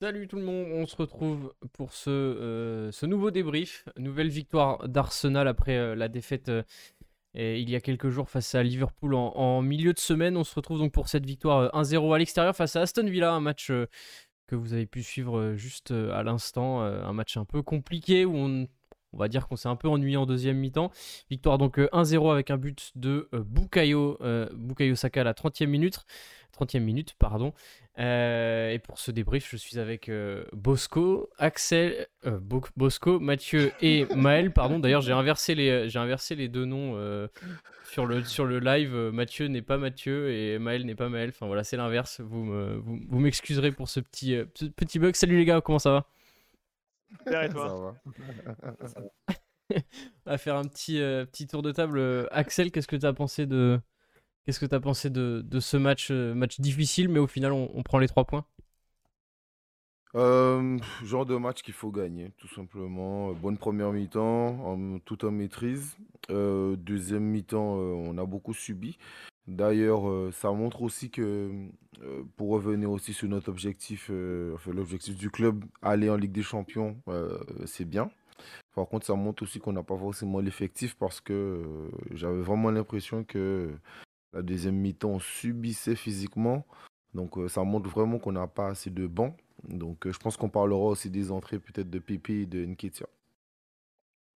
Salut tout le monde, on se retrouve pour ce, euh, nouveau débrief. Nouvelle victoire d'Arsenal après euh, la défaite euh, il y a quelques jours face à Liverpool en, en, milieu de semaine. On se retrouve donc pour cette victoire 1-0 à l'extérieur face à Aston Villa, un match que vous avez pu suivre juste à l'instant. un match un peu compliqué où on, on va dire qu'on s'est un peu ennuyé en deuxième mi-temps. Victoire donc 1-0 avec un but de Bukayo, Bukayo Saka à la 30e minute. 30e minute, pardon. Euh, et pour ce débrief, je suis avec euh, Bosco, Axel, euh, Bosco, Mathieu et Maël. Pardon, d'ailleurs, j'ai inversé, les, j'ai inversé les deux noms sur, le, sur le live. Mathieu n'est pas Mathieu et Maël n'est pas Maël. Enfin voilà, c'est l'inverse. Vous, vous, m'excuserez pour ce petit, petit bug. Salut les gars, comment ça va? Et toi ça va. On va faire un petit, petit tour de table. Axel, qu'est-ce que tu as pensé de, Qu'est-ce que tu pensé de, de, ce match, euh, match difficile, mais au final, on, prend les trois points? Euh, Genre de match qu'il faut gagner, tout simplement. Bonne première mi-temps, tout en maîtrise. Euh, deuxième mi-temps, on a beaucoup subi. D'ailleurs, ça montre aussi que, revenir aussi sur notre objectif, enfin, l'objectif du club, aller en Ligue des Champions, c'est bien. Par contre, ça montre aussi qu'on n'a pas forcément l'effectif parce que j'avais vraiment l'impression que la deuxième mi-temps, on subissait physiquement. Donc euh, ça montre vraiment qu'on n'a pas assez de bancs. Donc euh, je pense qu'on parlera aussi des entrées peut-être de Pipi et de Nketia.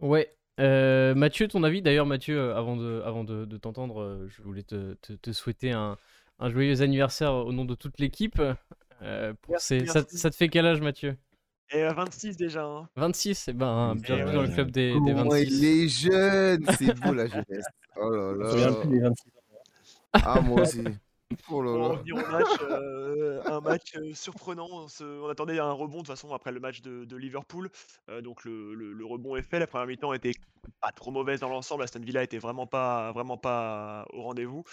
Ouais. Euh, Mathieu, ton avis? D'ailleurs, Mathieu, avant de, t'entendre, je voulais te, souhaiter un, joyeux anniversaire au nom de toute l'équipe. ça, te fait quel âge, Mathieu? Et 26 déjà. 26, hein. et eh ben, bienvenue dans le club des, des 26. il est jeune, c'est beau la jeunesse. Oh là là. Je 26 ah, moi aussi. Oh là là. Pour match, euh, un match euh, surprenant. On, attendait un rebond de toute façon après le match de, Liverpool. Euh, donc le, le- rebond est fait. La première mi-temps était pas trop mauvaise dans l'ensemble. Aston Villa était vraiment pas, vraiment pas au rendez-vous.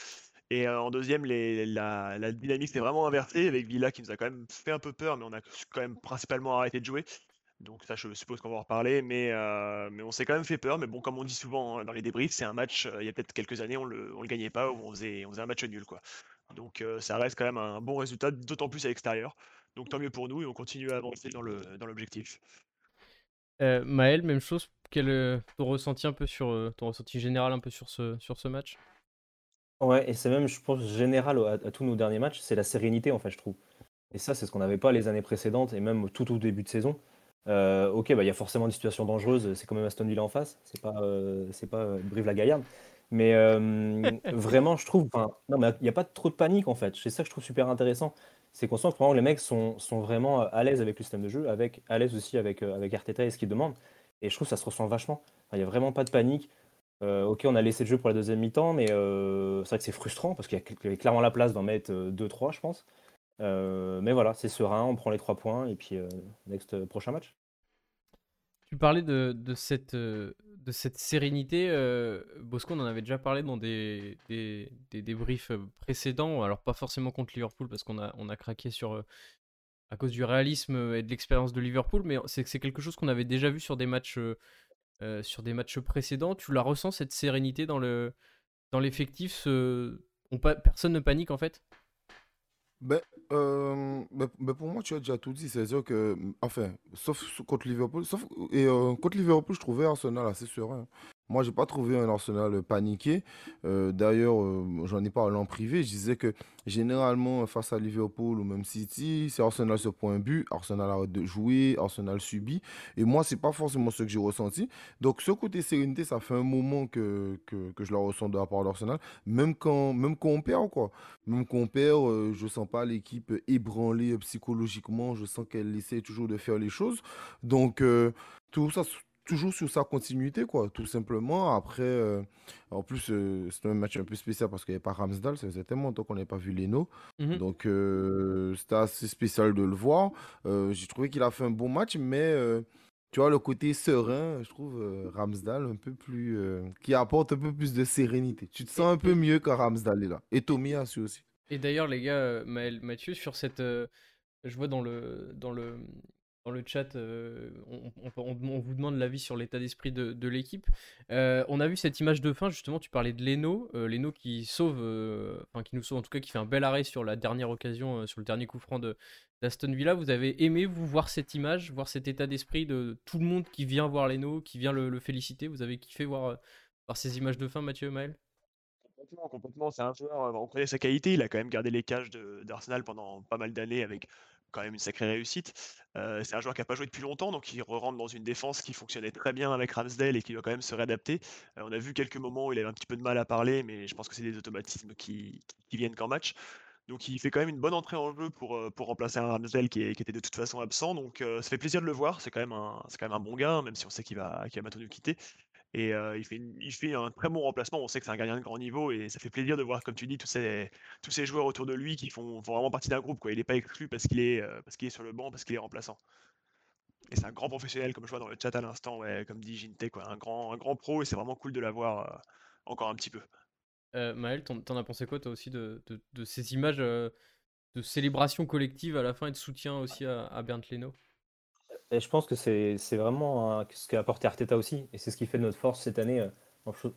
Et en deuxième, la, dynamique s'est vraiment inversée avec Villa qui nous a quand même fait un peu peur, mais on a quand même principalement arrêté de jouer. Donc ça, je suppose qu'on va en reparler, mais, euh, on s'est quand même fait peur. Mais bon, comme on dit souvent hein, dans les débriefs, c'est un match, euh, il y a peut-être quelques années, on le, le gagnait pas ou on faisait, on faisait un match nul. quoi. Donc euh, ça reste quand même un bon résultat, d'autant plus à l'extérieur. Donc tant mieux pour nous et on continue à avancer dans le dans l'objectif. Maël, même chose. Quel ton ressenti un peu sur ton ressenti général un peu sur ce match? Ouais, et c'est même, je pense, général à, à tous nos derniers matchs, c'est la sérénité en fait, je trouve. Et ça, c'est ce qu'on n'avait pas les années précédentes et même tout au début de saison. Euh, ok, bah, il y a forcément des situations dangereuses. C'est quand même Aston Villa en face. C'est pas, euh, c'est pas euh, Brive-la-Gaillarde. Mais vraiment, je trouve. Non, mais il n'y a pas trop de panique en fait. C'est ça que je trouve super intéressant. C'est qu'on sent que les mecs sont, sont vraiment à l'aise avec le système de jeu, avec, à l'aise aussi avec, avec Arteta et ce qu'il demande. Et je trouve que ça se ressent vachement. Il n'y a vraiment pas de panique. Ok, on a laissé le jeu pour la deuxième mi-temps, mais c'est vrai que c'est frustrant parce qu'il y avait clairement la place d'en mettre 2-3, je pense. Euh, mais voilà, c'est serein, on prend les trois points et puis euh, next euh, prochain match. Tu parlais de, cette, de cette sérénité. Bosco, on en avait déjà parlé dans des, des, des débriefs précédents. Alors, pas forcément contre Liverpool parce qu'on a, on a craqué sur, à cause du réalisme et de l'expérience de Liverpool, mais c'est quelque chose qu'on avait déjà vu sur des matchs, sur des matchs précédents. Tu la ressens cette sérénité dans, le, dans l'effectif on, Personne ne panique en fait? Ben, euh, ben, ben, pour moi, tu as déjà tout dit. C'est-à-dire que, enfin, sauf contre Liverpool, sauf, et euh, contre Liverpool, je trouvais Arsenal assez serein. Moi, j'ai pas trouvé un Arsenal paniqué. Euh, d'ailleurs, euh, j'en ai parlé en privé. Je disais que généralement, face à Liverpool ou même City, c'est Arsenal sur point but, Arsenal arrête de jouer, Arsenal subit. Et moi, c'est pas forcément ce que j'ai ressenti. Donc, ce côté sérénité, ça fait un moment que, que, que je la ressens de la part d'Arsenal. Même quand, même quand on perd, quoi. Même quand on perd, euh, je sens pas l'équipe ébranlée psychologiquement. Je sens qu'elle essaie toujours de faire les choses. Donc, tout ça toujours sur sa continuité, quoi, tout simplement. Après, euh, en plus, euh, c'est un match un peu spécial parce qu'il n'y avait pas Ramsdale, ça faisait tellement longtemps qu'on n'avait pas vu Leno. Mhm. Donc, euh, c'était assez spécial de le voir. J'ai trouvé qu'il a fait un bon match, mais tu vois, le côté serein, je trouve Ramsdale un peu plus. qui apporte un peu plus de sérénité. Tu te sens un peu mieux quand Ramsdale est là. Et Tomiyasu aussi. Et d'ailleurs, les gars, Mathieu, sur cette. je vois dans le, dans le, dans le chat, euh, on, vous demande l'avis sur l'état d'esprit de, l'équipe. Euh, on a vu cette image de fin, justement, tu parlais de Leno, euh, Leno qui sauve, enfin qui nous sauve en tout cas, qui fait un bel arrêt sur la dernière occasion, sur le dernier coup franc d'Aston Villa. Vous avez aimé, vous, voir cette image, voir cet état d'esprit de tout le monde qui vient voir Leno, qui vient le, féliciter? Vous avez kiffé voir, voir ces images de fin, Mathieu Maël? Complètement, complètement. C'est un joueur, on connaît sa qualité, il a quand même gardé les cages d'Arsenal pendant pas mal d'années avec quand même une sacrée réussite. c'est un joueur qui n'a pas joué depuis longtemps, donc il rentre dans une défense qui fonctionnait très bien avec Ramsdale et qui doit quand même se réadapter. on a vu quelques moments où il avait un petit peu de mal à parler, mais je pense que c'est des automatismes qui, viennent qu'en match. Donc il fait quand même une bonne entrée en jeu pour, remplacer un Ramsdale qui, était de toute façon absent. Donc ça fait plaisir de le voir. C'est quand, même un, bon gars, même si on sait qu'il va, va maintenant nous quitter. Et il, fait un très bon remplacement. On sait que c'est un gardien de grand niveau et ça fait plaisir de voir, comme tu dis, tous ces, joueurs autour de lui qui font, vraiment partie d'un groupe. Il n'est pas exclu parce qu'il est, sur le banc, parce qu'il est remplaçant. Et c'est un grand professionnel, comme je vois dans le chat à l'instant, comme dit Jinte. Un, grand, pro et c'est vraiment cool de l'avoir encore un petit peu. Maël, t'en, as pensé quoi toi aussi de, ces images de célébration collective à la fin et de soutien aussi à, à Bernd Leno? Je pense que c'est vraiment ce qu'a apporté Arteta aussi, et c'est ce qui fait notre force cette année, euh,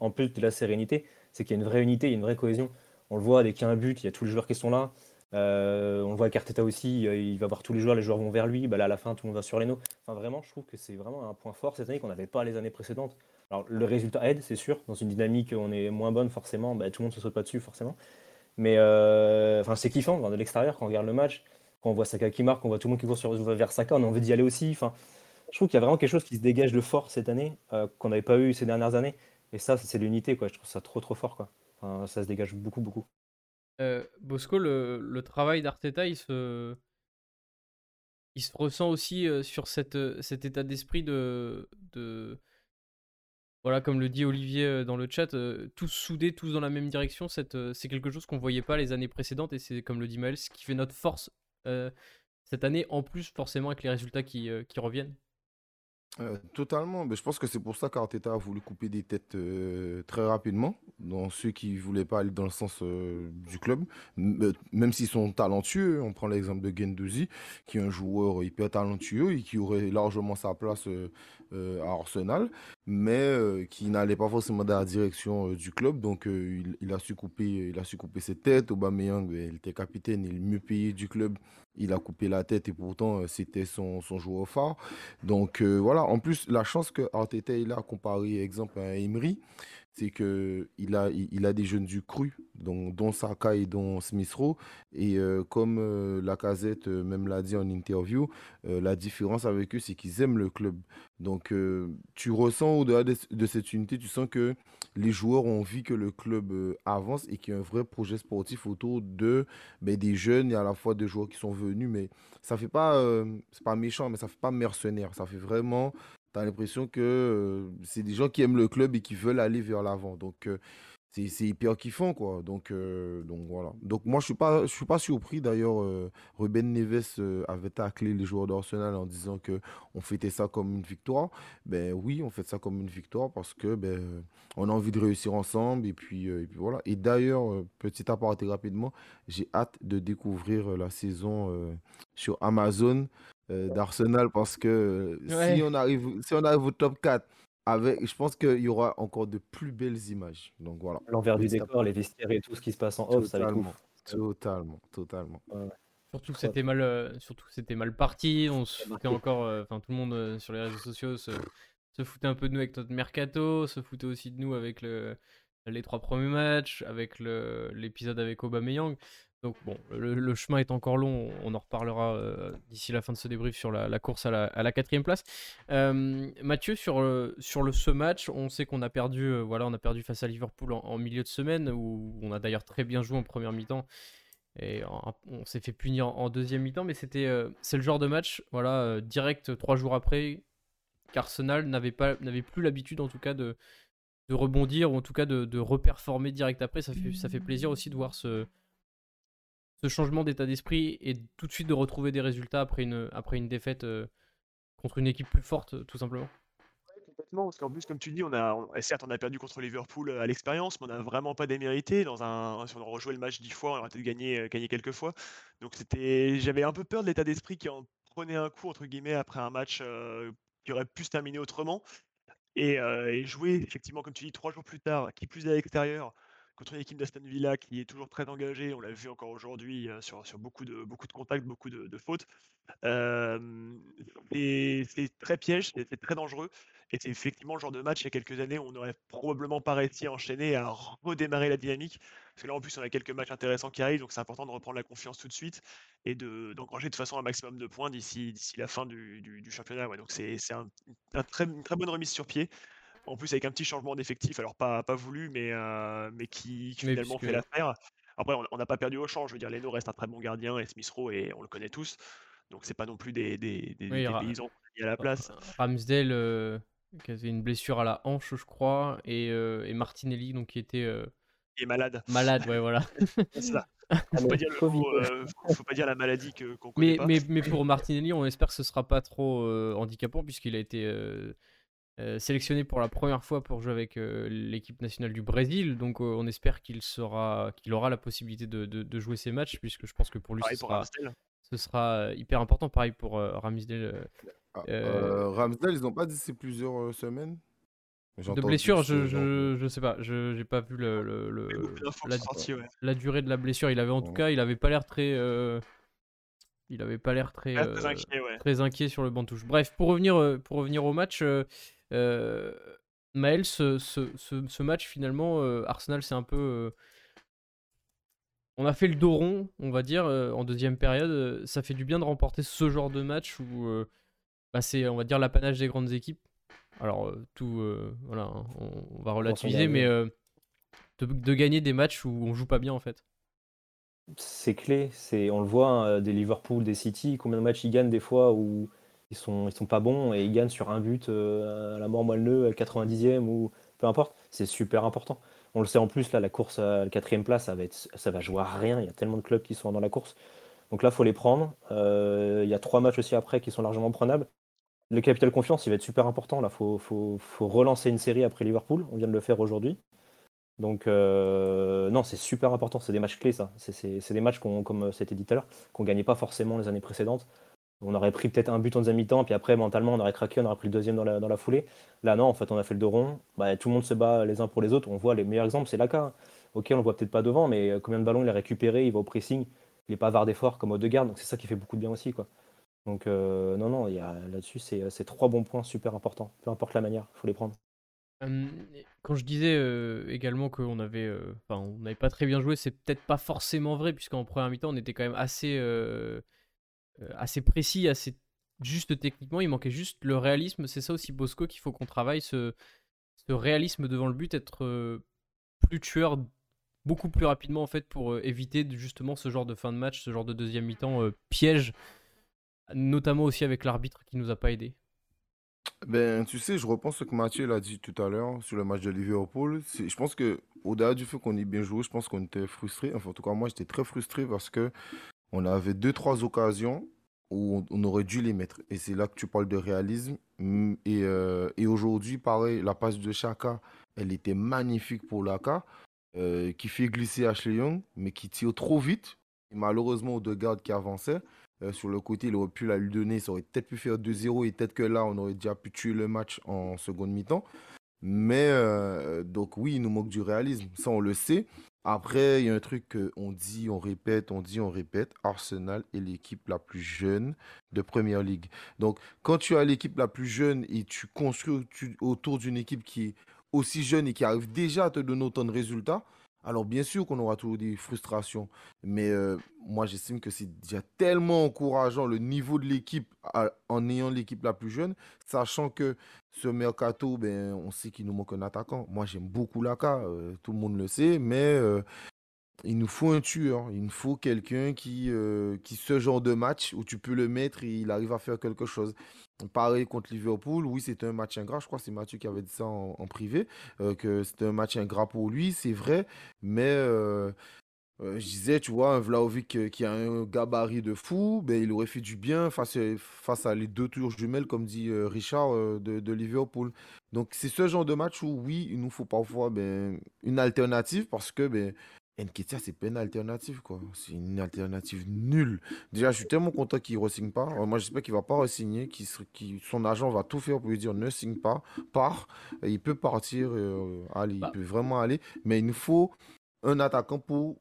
en, plus de la sérénité, c'est qu'il y a une vraie unité, il y a une vraie cohésion. On le voit dès qu'il y a un but, il y a tous les joueurs qui sont là. Euh, on le voit qu'Arteta aussi, euh, il va voir tous les joueurs, les joueurs vont vers lui. Bah là, à la fin, tout le monde va sur les noms. Enfin, vraiment, je trouve que c'est vraiment un point fort cette année qu'on n'avait pas les années précédentes. Alors, le résultat aide, c'est sûr. Dans une dynamique où on est moins bonne, forcément, bah, tout le monde ne se saute pas dessus, forcément. Mais c'est kiffant de l'extérieur quand on regarde le match. Quand on voit Saka qui marque, on voit tout le monde qui court sur, vers Saka, on a envie d'y aller aussi. Enfin, je trouve qu'il y a vraiment quelque chose qui se dégage de fort cette année, euh, qu'on n'avait pas eu ces dernières années. Et ça, c'est l'unité, quoi. Je trouve ça trop, trop fort, quoi. ça se dégage beaucoup, beaucoup. Euh, Bosco, le, travail d'Arteta, il se, il se ressent aussi euh, sur cette, cet état d'esprit de, de, voilà, comme le dit Olivier dans le chat, tous soudés, tous dans la même direction. C'est quelque chose qu'on voyait pas les années précédentes et c'est comme le dit Maël, ce qui fait notre force cette année, en plus forcément avec les résultats qui, euh, reviennent? Euh, totalement, mais je pense que c'est pour ça qu'Arteta a voulu couper des têtes très rapidement, dans ceux qui ne voulaient pas aller dans le sens du club, même s'ils sont talentueux. On prend l'exemple de Gendouzi, qui est un joueur hyper talentueux et qui aurait largement sa place à Arsenal, mais qui n'allait pas forcément dans la direction du club. Donc il, il, a su couper, il a su couper ses têtes. Aubameyang, il était capitaine, il est mieux payé du club il a coupé la tête et pourtant euh, c'était son, son joueur phare. Donc euh, voilà, en plus la chance que Arteta a comparé exemple à Emery, c'est que il a, il, a des jeunes du cru, donc, dont Saka et dont Smith Rowe. Et euh, comme euh, la casette même l'a dit en interview, la différence avec eux, c'est qu'ils aiment le club. Donc tu ressens au-delà de, cette unité, tu sens que les joueurs ont envie que le club avance et qu'il y a un vrai projet sportif autour de ben, des jeunes et à la fois des joueurs qui sont venus. Mais ça fait pas, c'est pas méchant, mais ça fait pas mercenaire. Ça fait vraiment tu as l'impression que euh, c'est des gens qui aiment le club et qui veulent aller vers l'avant. Donc, euh, c'est hyper kiffant, quoi. Donc, euh, donc voilà. Donc, moi, je suis pas, je suis pas surpris. D'ailleurs, Ruben Neves avait taclé les joueurs d'Arsenal en disant que on fêtait ça comme une victoire. Ben oui, on fait ça comme une victoire parce que ben, on a envie de réussir ensemble. Et puis, et puis voilà. Et d'ailleurs, petit aparté rapidement, j'ai hâte de découvrir la saison sur Amazon. Euh, d'Arsenal parce que euh, si, on arrive, si on arrive au top 4, avec, je pense qu'il y aura encore de plus belles images. Donc voilà. L'envers du décor, les vestiaires et tout ce qui se passe en off, ça va être Totalement, totalement. Surtout que c'était mal, euh, surtout c'était mal parti. On se foutait encore, enfin tout le monde sur les réseaux sociaux se, se, foutait un peu de nous avec notre mercato, se foutait aussi de nous avec le, les trois premiers matchs, avec l'épisode avec Aubameyang. Donc bon, le, chemin est encore long, on en reparlera euh, d'ici la fin de ce débrief sur la, course à la, quatrième place. Euh, Mathieu, sur, le, sur le, ce match, on sait qu'on a perdu, euh, voilà, on a perdu face à Liverpool en, milieu de semaine, où on a d'ailleurs très bien joué en première mi-temps. Et on s'est fait punir en, deuxième mi-temps, mais c'était c'est le genre de match, voilà, direct trois jours après, qu'Arsenal n'avait pas n'avait plus l'habitude en tout cas de, de rebondir ou en tout cas de, de reperformer direct après. Ça fait, ça fait plaisir aussi de voir ce, ce changement d'état d'esprit et tout de suite de retrouver des résultats après une, après une défaite euh, contre une équipe plus forte, tout simplement complètement, parce qu'en plus, comme tu dis, on a, certes, on a perdu contre Liverpool euh, à l'expérience, mais on n'a vraiment pas démérité. Dans un, si on rejouait le match dix fois, on aurait peut-être gagné, euh, gagné quelques fois. Donc c'était, j'avais un peu peur de l'état d'esprit qui en prenait un coup entre guillemets après un match qui aurait pu se terminer autrement. Et, et, jouer effectivement, comme tu dis, trois jours plus tard, qui plus est à l'extérieur, contre une équipe d'Aston Villa qui est toujours très engagée. On l'a vu encore aujourd'hui sur, sur beaucoup, de, de contacts, beaucoup de, fautes. et c'est très piège, c'est très dangereux. Et c'est effectivement le genre de match, il y a quelques années, où on n'aurait probablement pas réussi à enchaîner, à redémarrer la dynamique. Parce que là, en plus, on a quelques matchs intéressants qui arrivent, donc c'est important de reprendre la confiance tout de suite et d'engranger de, façon un maximum de points d'ici la fin du, championnat. Donc c'est une très bonne remise sur pied. En plus, avec un petit changement d'effectif, alors pas, pas voulu, mais, euh, mais qui, finalement fait l'affaire. Après, on n'a pas perdu au champ. Je veux dire, Leno reste un très bon gardien et Smith Rowe, et on le connaît tous. Donc, c'est pas non plus des, des, des, paysans à la place. Ramsdale, euh, qui avait une blessure à la hanche, je crois, et, euh, et Martinelli, donc qui était. est malade. Malade, ouais, voilà. c'est ça. Faut pas, dire faut pas dire la maladie qu'on connaît mais, pas. Mais, mais pour Martinelli, on espère que ce sera pas trop handicapant puisqu'il a été euh, sélectionné pour la première fois pour jouer avec euh, l'équipe nationale du Brésil. Donc euh, on espère qu'il sera, qu'il aura la possibilité de, de, jouer ces matchs, puisque je pense que pour lui ce, sera, ce, sera, hyper important. Pareil pour Ramsdale. Ah, Ramsdale, ils n'ont pas dit c'est plusieurs semaines? De blessure, je, je, je, sais pas, je j'ai pas vu le, le, la, durée de la blessure. Il avait en tout cas, il avait pas l'air très, il avait pas l'air très, très, inquiet, très, inquiet, sur le banc touche. Bref, pour revenir, pour revenir au match, euh, Maël, ce, ce, ce, match finalement, euh, Arsenal c'est un peu... Euh, on a fait le dos rond, on va dire, en deuxième période. Ça fait du bien de remporter ce genre de match où bah, c'est, on va dire, l'apanage des grandes équipes. Alors, tout, voilà, hein, on, va relativiser, mais de, gagner des matchs où on joue pas bien en fait. C'est clé, c'est, on le voit, hein, des Liverpool, des City, combien de matchs ils gagnent des fois où ils sont, sont pas bons et ils gagnent sur un but euh, à la mort moelleux, à 90e ou peu importe. C'est super important. On le sait en plus, là, la course à la quatrième place, ça va, être, ça va jouer à rien. Il y a tellement de clubs qui sont dans la course. Donc là, il faut les prendre. Euh, il y a trois matchs aussi après qui sont largement prenables. Le capital confiance, il va être super important. Il faut, relancer une série après Liverpool. On vient de le faire aujourd'hui. Donc, euh, non, c'est super important. C'est des matchs clés, ça. C'est des matchs, comme c'était dit tout à l'heure, qu'on ne gagnait pas forcément les années précédentes. On aurait pris peut-être un but en deuxième mi-temps, puis après, mentalement, on aurait craqué, on aurait pris le deuxième dans la, foulée. Là, non, en fait, on a fait le dos rond. Bah, tout le monde se bat les uns pour les autres. On voit les meilleurs exemples, c'est Laka. Ok, on le voit peut-être pas devant, mais euh, combien de ballons il a récupéré, il va au pressing, il n'est pas avare d'efforts comme gardes, donc c'est ça qui fait beaucoup de bien aussi. Quoi. Donc, euh, non, non, là-dessus, c'est trois bons points super importants. Peu importe la manière, il faut les prendre. quand je disais euh, également qu'on avait, on n'avait pas très bien joué, c'est peut-être pas forcément vrai, puisqu'en première mi-temps, on était quand même assez euh, assez précis, assez juste techniquement. Il manquait juste le réalisme. C'est ça aussi, Bosco, qu'il faut qu'on travaille. Ce, ce, réalisme devant le but, être euh, plus tueur beaucoup plus rapidement en fait pour euh, éviter justement ce genre de fin de match, ce genre de deuxième mi-temps piège, notamment aussi avec l'arbitre qui nous a pas aidé. Ben, tu sais, je repense ce que Mathieu l'a dit tout à l'heure sur le match de Liverpool. Je pense que au-delà du fait qu'on ait bien joué, je pense qu'on était frustré. Enfin, en tout cas, moi, j'étais très frustré parce que on avait deux, trois occasions où on, aurait dû les mettre. Et c'est là que tu parles de réalisme. Mm, et, euh, et aujourd'hui, pareil, la passe de Chaka, elle était magnifique pour Laka, euh, qui fait glisser Ashley Young, mais qui tire trop vite. Malheureusement, aux deux gardes qui avançaient, euh, sur le côté, il aurait pu la lui donner, ça aurait peut-être pu faire 2-0 et peut-être que là, on aurait déjà pu tuer le match en seconde mi-temps. Mais donc oui, il nous manque du réalisme, ça on le sait. Après, il y a un truc qu'on dit, on répète, on dit, on répète. Arsenal est l'équipe la plus jeune de Première Ligue. Donc, quand tu as l'équipe la plus jeune et tu construis autour d'une équipe qui est aussi jeune et qui arrive déjà à te donner autant de résultats, alors bien sûr qu'on aura toujours des frustrations, mais euh, moi j'estime que c'est déjà tellement encourageant le niveau de l'équipe en ayant l'équipe la plus jeune, sachant que ce mercato, ben, on sait qu'il nous manque un attaquant. Moi j'aime beaucoup Laka, euh, tout le monde le sait, mais euh, il nous faut un tueur, il nous faut quelqu'un qui, qui ce genre de match où tu peux le mettre et il arrive à faire quelque chose. Pareil contre Liverpool, oui, c'était un match ingrat. Je crois que c'est Mathieu qui avait dit ça en, privé, euh, que c'était un match ingrat pour lui, c'est vrai. Mais euh, euh, je disais, tu vois, un Vlaovic qui a un gabarit de fou, ben, il aurait fait du bien face, face à les deux tours jumelles, comme dit Richard de, Liverpool. Donc, c'est ce genre de match où, oui, il nous faut parfois ben, une alternative parce que ben, Nketiah, c'est pas une alternative, quoi. C'est une alternative nulle. Déjà, je suis tellement content qu'il ne signe pas. Euh, Moi, j'espère qu'il va pas re-signer, son agent va tout faire pour lui dire ne signe pas, pars. Et il peut partir, euh, allez, Bah. il peut vraiment aller. Mais il nous faut un attaquant pour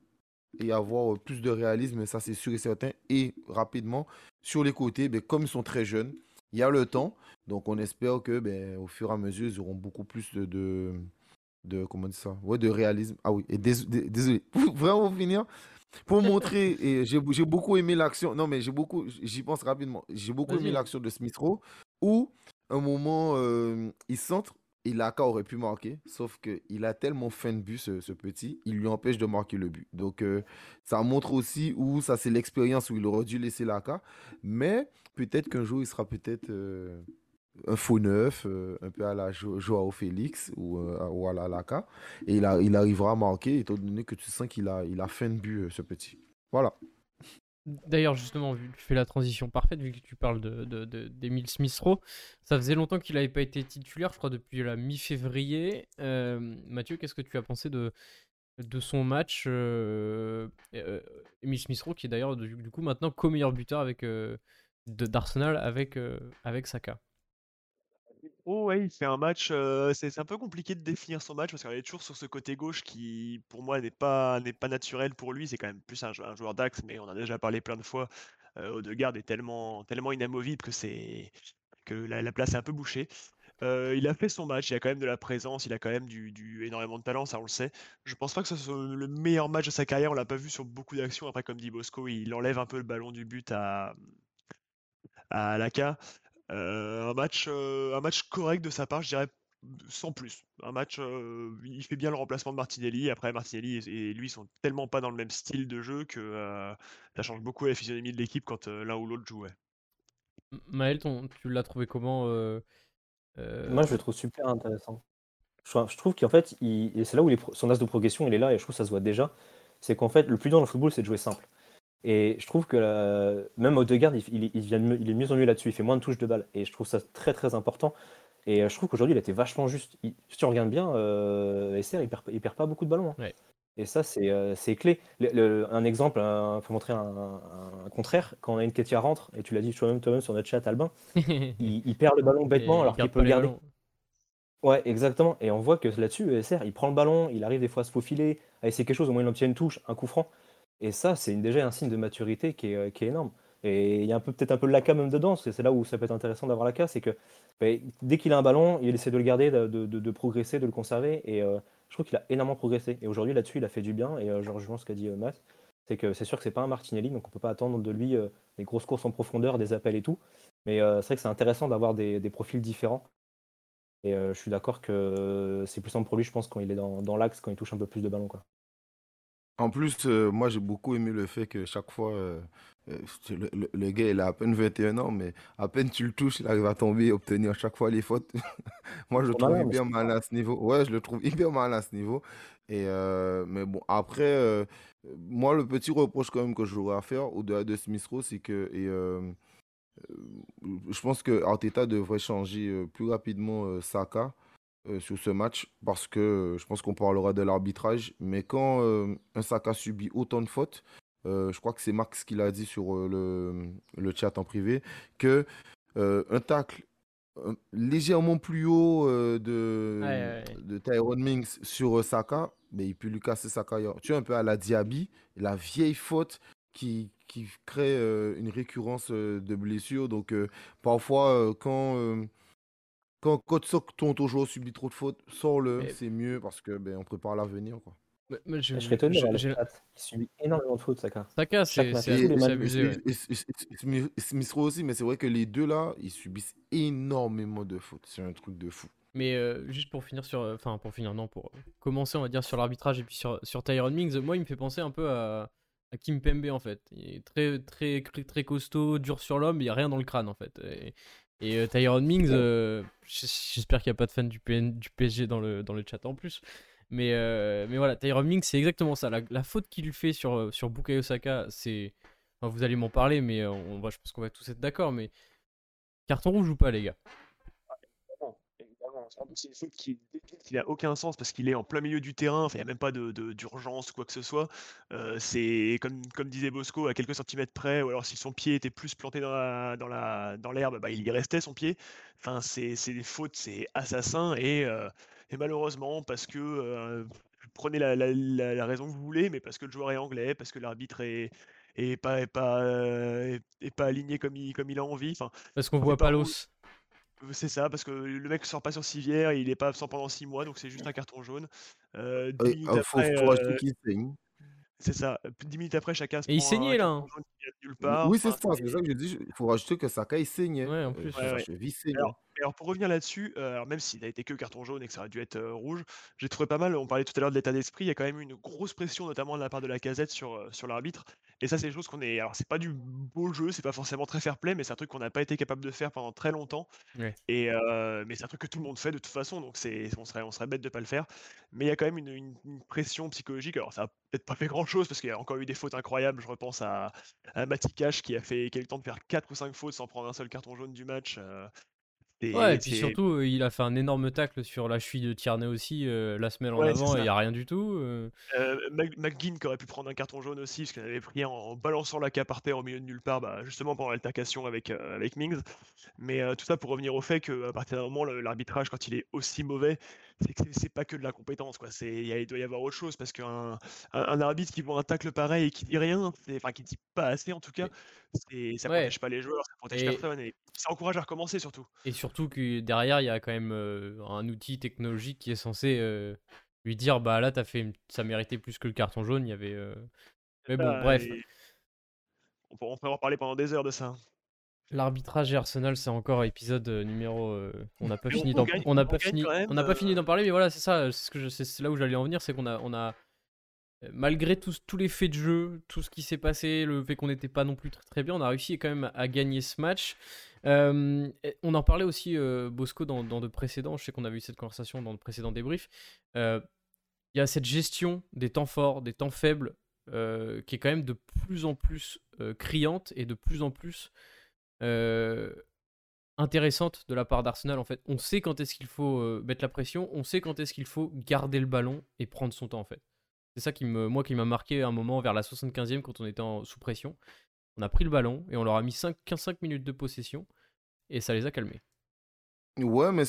et avoir euh, plus de réalisme, ça c'est sûr et certain. Et rapidement, sur les côtés, ben, comme ils sont très jeunes, il y a le temps. Donc on espère que ben, au fur et à mesure, ils auront beaucoup plus de, de, de- comment on dit ça? Ouais, de réalisme. Ah oui, et dés- dé- désolé, pour vraiment finir, pour montrer, et j'ai beaucoup aimé l'action, non mais j'ai beaucoup, j'y pense rapidement, j'ai beaucoup aimé l'action de Smith Rowe, où un moment, euh, il centre, et Laka aurait pu marquer, sauf qu'il a tellement fin de but, ce, ce petit, il lui empêche de marquer le but. Donc euh, ça montre aussi où, ça c'est l'expérience où il aurait dû laisser Laka, mais peut-être qu'un jour il sera peut-être... euh, un faux neuf, euh, un peu à la Jo- Joao Félix ou, euh, ou à la Laka. Et il, a- arrivera à marquer, étant donné que tu sens qu'il a, il a fin de but, euh, ce petit. Voilà. D'ailleurs, justement, vu tu fais la transition parfaite, vu que tu parles de, de, de- d'Emile Smith-Rowe, ça faisait longtemps qu'il n'avait pas été titulaire, je crois depuis la mi-février. Mathieu, qu'est-ce que tu as pensé de, de son match Emile Smith-Rowe, qui est d'ailleurs du, coup maintenant co-meilleur buteur avec, d'Arsenal avec, avec Saka? Oh ouais, il un match, c'est un peu compliqué de définir son match parce qu'il est toujours sur ce côté gauche qui, pour moi, n'est pas, naturel pour lui. C'est quand même plus un, jou- un joueur d'axe, mais on en a déjà parlé plein de fois. Euh, Odegaard est tellement, tellement inamovible que, que la, la place est un peu bouchée. Il a fait son match, il a quand même de la présence, il a quand même du, énormément de talent, ça on le sait. Je pense pas que ce soit le meilleur match de sa carrière, on l'a pas vu sur beaucoup d'actions. Après, comme dit Bosco, il enlève un peu le ballon du but à, à. Euh, un match, euh, un match correct de sa part, je dirais sans plus. Un match, euh, il fait bien le remplacement de Martinelli. Après, Martinelli et, et lui sont tellement pas dans le même style de jeu que euh, ça change beaucoup la physionomie de l'équipe quand euh, l'un ou l'autre jouait. Maël, ton- tu l'as trouvé comment euh, euh, Moi, je le trouve super intéressant. Je, trouve- je trouve qu'en fait, c'est là où son as de progression, il est là, et je trouve que ça se voit déjà. C'est qu'en fait, le plus dur dans le football, c'est de jouer simple. Et je trouve que la- même Odegaard, il, il, il vient de mieux- il est de mieux en mieux là-dessus, il fait moins de touches de balle. Et je trouve ça très très important. Et euh, je trouve qu'aujourd'hui, il a été vachement juste. Il- si tu regardes bien, euh, Esser, il perd, il perd pas beaucoup de ballons. hein. Ouais. Et ça, c'est euh, clé. Le- le- un exemple, il faut montrer un, un- un contraire. Quand on a une Ketia rentre, et tu l'as dit toi-même toi sur notre chat, Albin, il, perd le ballon bêtement et alors il qu'il peut le garder. ballons. Ouais, exactement. Et on voit que là-dessus, ESR, il prend le ballon, il arrive des fois à se faufiler, à essayer quelque chose, au moins il obtient une touche, un coup franc. Et ça, c'est déjà un signe de maturité qui est, euh, énorme. Et il y a peut-être un peu de l'AK même dedans, c'est c'est là où ça peut être intéressant d'avoir l'AK, c'est que ben, dès qu'il a un ballon, il essaie de le garder, de, progresser, de le conserver. Et euh, je trouve qu'il a énormément progressé. Et aujourd'hui, là-dessus, il a fait du bien. Et euh, je rejoins ce qu'a dit euh, Matt, c'est que c'est sûr que c'est pas un Martinelli, donc on peut pas attendre de lui des grosses courses en profondeur, des appels et tout. Mais c'est vrai que c'est intéressant d'avoir des, profils différents. Et je suis d'accord que c'est plus simple pour lui, je pense, quand il est dans, l'axe, quand il touche un peu plus de ballon. En plus, euh, moi j'ai beaucoup aimé le fait que chaque fois, euh, euh, le, le- le gars il a à peine 21 ans, mais à peine tu le touches, il arrive à tomber et obtenir chaque fois les fautes. moi je le trouve hyper malin à ce niveau. Ouais, je le trouve hyper malin à ce niveau. Et mais bon, après, moi le petit reproche quand même que j'aurais à faire au-delà de Smith Rowe, c'est que et, je pense que Arteta devrait changer plus rapidement Saka euh, sur ce match parce que euh, je pense qu'on parlera de l'arbitrage. Mais quand euh, un Saka subit autant de fautes, je crois que c'est Max qui l'a dit sur le, le chat en privé, que un tacle légèrement plus haut de, Ouais, ouais, ouais. de Tyrone Mings sur Saka, mais il peut lui casser sa carrière. Tu vois, un peu à la Diaby, la vieille faute qui, qui crée une récurrence de blessures. Donc, parfois, quand, quand, quand ton, joueur subit trop de fautes, sors-le, Mais- c'est mieux parce que ben, on prépare l'avenir. Quoi. Mais- mais je- Je serais étonné de je- voir le j'ai- chat. Il subit énormément de fautes, Saka. Saka, c'est abusé, tous les c'est matchs, abusé, ouais. et- et- et- Smith- Smith Rowe aussi, mais c'est vrai que les deux là, ils subissent énormément de fautes. C'est un truc de fou. Mais euh, juste pour finir sur, enfin pour finir non, pour commencer on va dire sur l'arbitrage et puis sur sur Tyrone Mings, moi il me fait penser un peu à, à Kim Pembe en fait. Il est très très très, costaud, dur sur l'homme, il y a rien dans le crâne en fait. Et, et euh, Tyrone Mings, euh, j'espère qu'il n'y a pas de fan du, PN, du PSG dans le dans le chat en plus. Mais euh, mais voilà, Tyrone Mings c'est exactement ça. La, la faute qu'il fait sur euh, sur Bukayo Saka, c'est, enfin, vous allez m'en parler, mais on va, je pense qu'on va tous être d'accord, mais carton rouge ou pas les gars? C'est une faute qui n'a aucun sens parce qu'il est en plein milieu du terrain, il n'y a même pas de, d'urgence ou quoi que ce soit. Euh, c'est comme, comme disait Bosco, à quelques centimètres près, ou alors si son pied était plus planté dans, la, dans, la, dans l'herbe, bah, il y restait son pied. Enfin, c'est, des fautes, c'est assassin et, euh, et malheureusement, parce que euh, prenez la, la, la, raison que vous voulez, mais parce que le joueur est anglais, parce que l'arbitre est, est pas, est pas, est, pas aligné comme il, comme il a envie. Enfin, parce qu'on voit pas l'os. C'est ça, parce que le mec sort pas sur civière, il est pas absent pendant 6 mois, donc c'est juste un carton jaune. Euh, ah, euh, saigne. C'est ça, 10 minutes après, chacun se Et il saignait là. Hein. Oui, c'est ça, c'est ça que je dis. Il faut rajouter que Sakai saignait. Ouais, en plus. Alors, pour revenir là-dessus, euh, même s'il a été que carton jaune et que ça aurait dû être rouge, j'ai trouvé pas mal. On parlait tout à l'heure de l'état d'esprit. Il y a quand même une grosse pression, notamment de la part de la casette sur, sur l'arbitre. Et ça, c'est des choses qu'on est. Alors, c'est pas du beau jeu, c'est pas forcément très fair play, mais c'est un truc qu'on n'a pas été capable de faire pendant très longtemps. Et mais c'est un truc que tout le monde fait de toute façon, donc c'est, on serait, on serait bête de pas le faire. Mais il y a quand même une, pression psychologique. Alors, ça a peut-être pas fait grand chose parce qu'il y a encore eu des fautes incroyables. Je repense à, à Matikash qui a fait, qui a eu le temps de faire 4 ou 5 fautes sans prendre un seul carton jaune du match. Ouais, et puis surtout, euh, il a fait un énorme tacle sur la cheville de Tierney aussi euh, la semaine en avant et il n'y a rien du tout. Euh. McGinn qui aurait pu prendre un carton jaune aussi, parce qu'il avait pris en, balançant la cape par terre au milieu de nulle part, bah, justement pendant l'altercation avec, avec Mings. Mais tout ça pour revenir au fait qu'à partir d'un moment, l'arbitrage, quand il est aussi mauvais, c'est que c'est pas que de la compétence. Quoi. Il doit y avoir autre chose, parce qu'un un, arbitre qui voit un tacle pareil et qui dit rien, enfin qui dit pas assez en tout cas, ça protège pas les joueurs, ça protège personne, et ça encourage à recommencer surtout. Et surtout que derrière, il y a quand même euh, un outil technologique qui est censé euh, lui dire bah là, as fait ça méritait plus que le carton jaune. Il y avait. Euh, mais bon, bref. On, pourrait en parler pendant des heures de ça. L'arbitrage et Arsenal, c'est encore épisode numéro. on n'a pas, fini d'en... on n'a pas fini. On n'a pas fini d'en parler, mais voilà, c'est ça. C'est, ce que c'est là où j'allais en venir, c'est qu'on a, on a malgré tous, tous les faits de jeu, tout ce qui s'est passé, le fait qu'on n'était pas non plus très, très, bien, on a réussi quand même à gagner ce match. Euh, on en parlait aussi, euh, Bosco, dans, de précédents, je sais qu'on a eu cette conversation dans de précédents débriefs. Euh, il y a cette gestion des temps forts, des temps faibles, qui est quand même de plus en plus criante et de plus en plus intéressante de la part d'Arsenal. En fait, on sait quand est-ce qu'il faut mettre la pression, on sait quand est-ce qu'il faut garder le ballon et prendre son temps, en fait. C'est ça qui me, moi qui m'a marqué un moment vers la 75e quand on était sous pression. On a pris le ballon et on leur a mis 5, 15 minutes de possession et ça les a calmés. Ouais, mais,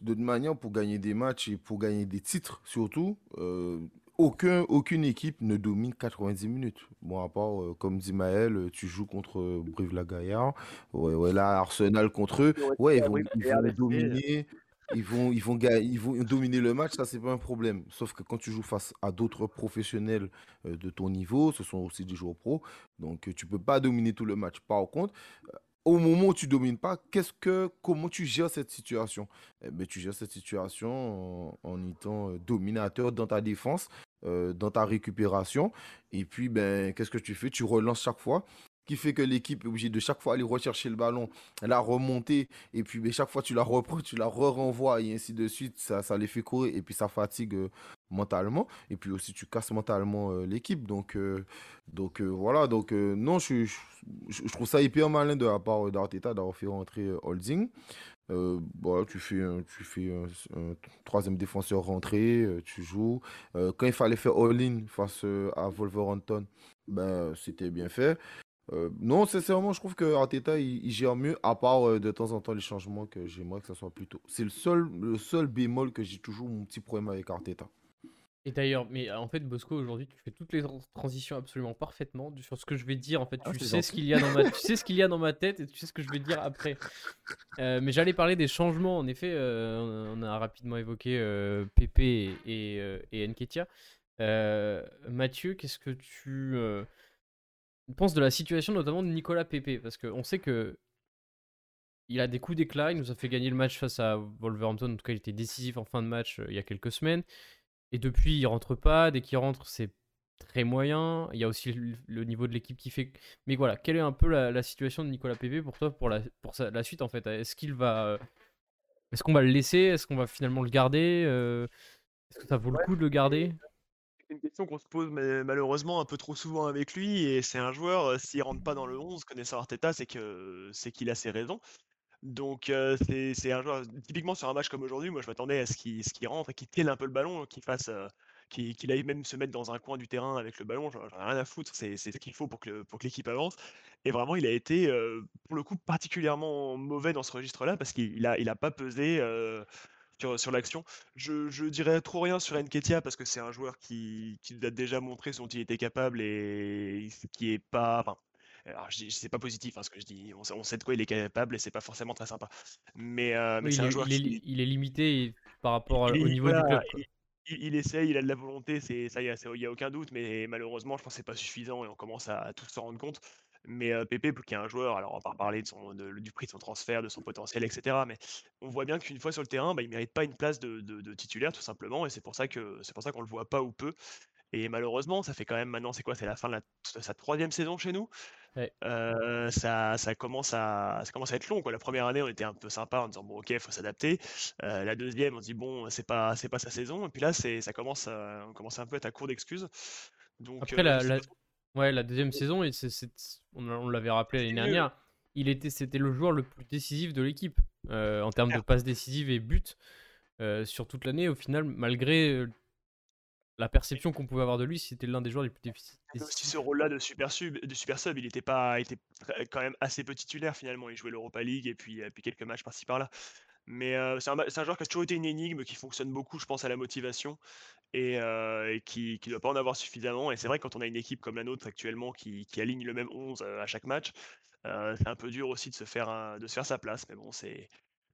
de manière, pour gagner des matchs et pour gagner des titres surtout, euh, aucun, aucune équipe ne domine 90 minutes. Bon, à part, euh, comme dit Maël, tu joues contre Brive-la-Gaillarde. Ouais, ouais, là, Arsenal contre eux. Ouais, ils vont, ils vont dominer ils vont, ils, vont, ils vont dominer le match, ça c'est pas un problème. Sauf que quand tu joues face à d'autres professionnels euh, de ton niveau, ce sont aussi des joueurs pro, donc tu peux pas dominer tout le match. Par contre, euh, au moment où tu domines pas, qu'est-ce que, comment tu gères cette situation? Eh ben, Tu gères cette situation en, étant euh, dominateur dans ta défense, dans ta récupération. Et puis, ben, qu'est-ce que tu fais? Tu relances chaque fois qui fait que l'équipe est obligée de chaque fois aller rechercher le ballon, la remonter, et puis mais chaque fois tu la reprends, tu la re-renvoies, et ainsi de suite, ça, ça les fait courir, et puis ça fatigue euh, mentalement, et puis aussi tu casses mentalement euh, l'équipe. Donc, euh, donc voilà, donc non, je, je, trouve ça hyper malin de la part d'Arteta d'avoir fait rentrer Holding. Voilà, tu fais, un, tu fais un, troisième défenseur rentré, tu joues. quand il fallait faire all-in face à Wolverhampton, ben, c'était bien fait. Euh, non, sincèrement, je trouve que Arteta il, gère mieux, à part euh, de temps en temps les changements que j'aimerais que ça soit plus tôt. C'est le seul, le seul bémol que j'ai toujours mon petit problème avec Arteta. Et d'ailleurs, mais en fait, Bosco, aujourd'hui, tu fais toutes les transitions absolument parfaitement sur ce que je vais dire. En fait, ah, tu sais ce qu'il y a dans ma, tu sais ce qu'il y a dans ma tête et tu sais ce que je vais dire après. Euh, mais j'allais parler des changements. En effet, on a rapidement évoqué Pépé et, et, Nketia. Mathieu, qu'est-ce que tu pense de la situation notamment de Nicolas Pepe Parce qu'on sait que il a des coups d'éclat, il nous a fait gagner le match face à Wolverhampton, en tout cas il était décisif en fin de match euh, il y a quelques semaines. Et depuis il rentre pas, dès qu'il rentre c'est très moyen. Il y a aussi le, niveau de l'équipe qui fait... Mais voilà, quelle est un peu la, situation de Nicolas Pepe pour toi pour la, pour la suite en fait? Est-ce qu'il va... Euh, est-ce qu'on va le laisser? Est-ce qu'on va finalement le garder euh, Est-ce que ça vaut le coup de le garder? c'est une question qu'on se pose mais malheureusement un peu trop souvent avec lui. Et c'est un joueur, s'il rentre pas dans le 11, connaissant Arteta, c'est que c'est qu'il a ses raisons. Donc c'est un joueur typiquement sur un match comme aujourd'hui, moi je m'attendais à ce qu'il rentre et qu'il tienne un peu le ballon, qu'il fasse, qu'il aille même se mettre dans un coin du terrain avec le ballon, j'en ai rien à foutre, c'est ce qu'il faut pour que l'équipe avance et vraiment il a été, pour le coup particulièrement mauvais dans ce registre-là parce qu'il a il a pas pesé, sur, l'action. Je, dirais trop rien sur Nketia parce que c'est un joueur qui, qui a déjà montré ce dont il était capable et qui est pas. Alors, je c'est pas positif hein, ce que je dis. On, on, sait de quoi il est capable et c'est pas forcément très sympa. Mais, euh, mais c'est un joueur il, qui... est, il est limité par rapport au niveau du club. Il, il, essaye, il a de la volonté, c'est ça, il y, a aucun doute. Mais malheureusement, je pense que c'est pas suffisant et on commence à, à tous s'en rendre compte. Mais euh, Pépé, qui est un joueur, alors on va parler de son, du prix de son transfert, de son potentiel, etc. Mais on voit bien qu'une fois sur le terrain, bah, il mérite pas une place de, de, titulaire, tout simplement. Et c'est pour ça que c'est pour ça qu'on le voit pas ou peu. Et malheureusement, ça fait quand même maintenant, c'est quoi C'est la fin de, sa troisième saison chez nous. Euh, ça, ça, commence à, ça commence à être long. Quoi. La première année, on était un peu sympa en disant bon, ok, il faut s'adapter. Euh, la deuxième, on dit bon, c'est pas, c'est pas sa saison. Et puis là, c'est, ça commence, à, on commence un peu à être à court d'excuses. Donc, Après, la, Ouais, la deuxième saison, et on, l'avait rappelé l'année dernière, il était, c'était le joueur le plus décisif de l'équipe euh, en termes de passes décisives et buts euh, sur toute l'année. Au final, malgré euh, la perception qu'on pouvait avoir de lui, c'était l'un des joueurs les plus décisifs. Aussi ce rôle-là de super sub, il était pas, quand même assez peu titulaire finalement. Il jouait l'Europa League et puis, quelques matchs par-ci par-là. Mais c'est un, joueur qui a toujours été une énigme, qui fonctionne beaucoup, je pense, à la motivation et, qui ne doit pas en avoir suffisamment. Et c'est vrai, quand on a une équipe comme la nôtre actuellement qui, aligne le même 11 à chaque match, c'est un peu dur aussi de se faire, de se faire sa place. Mais bon, c'est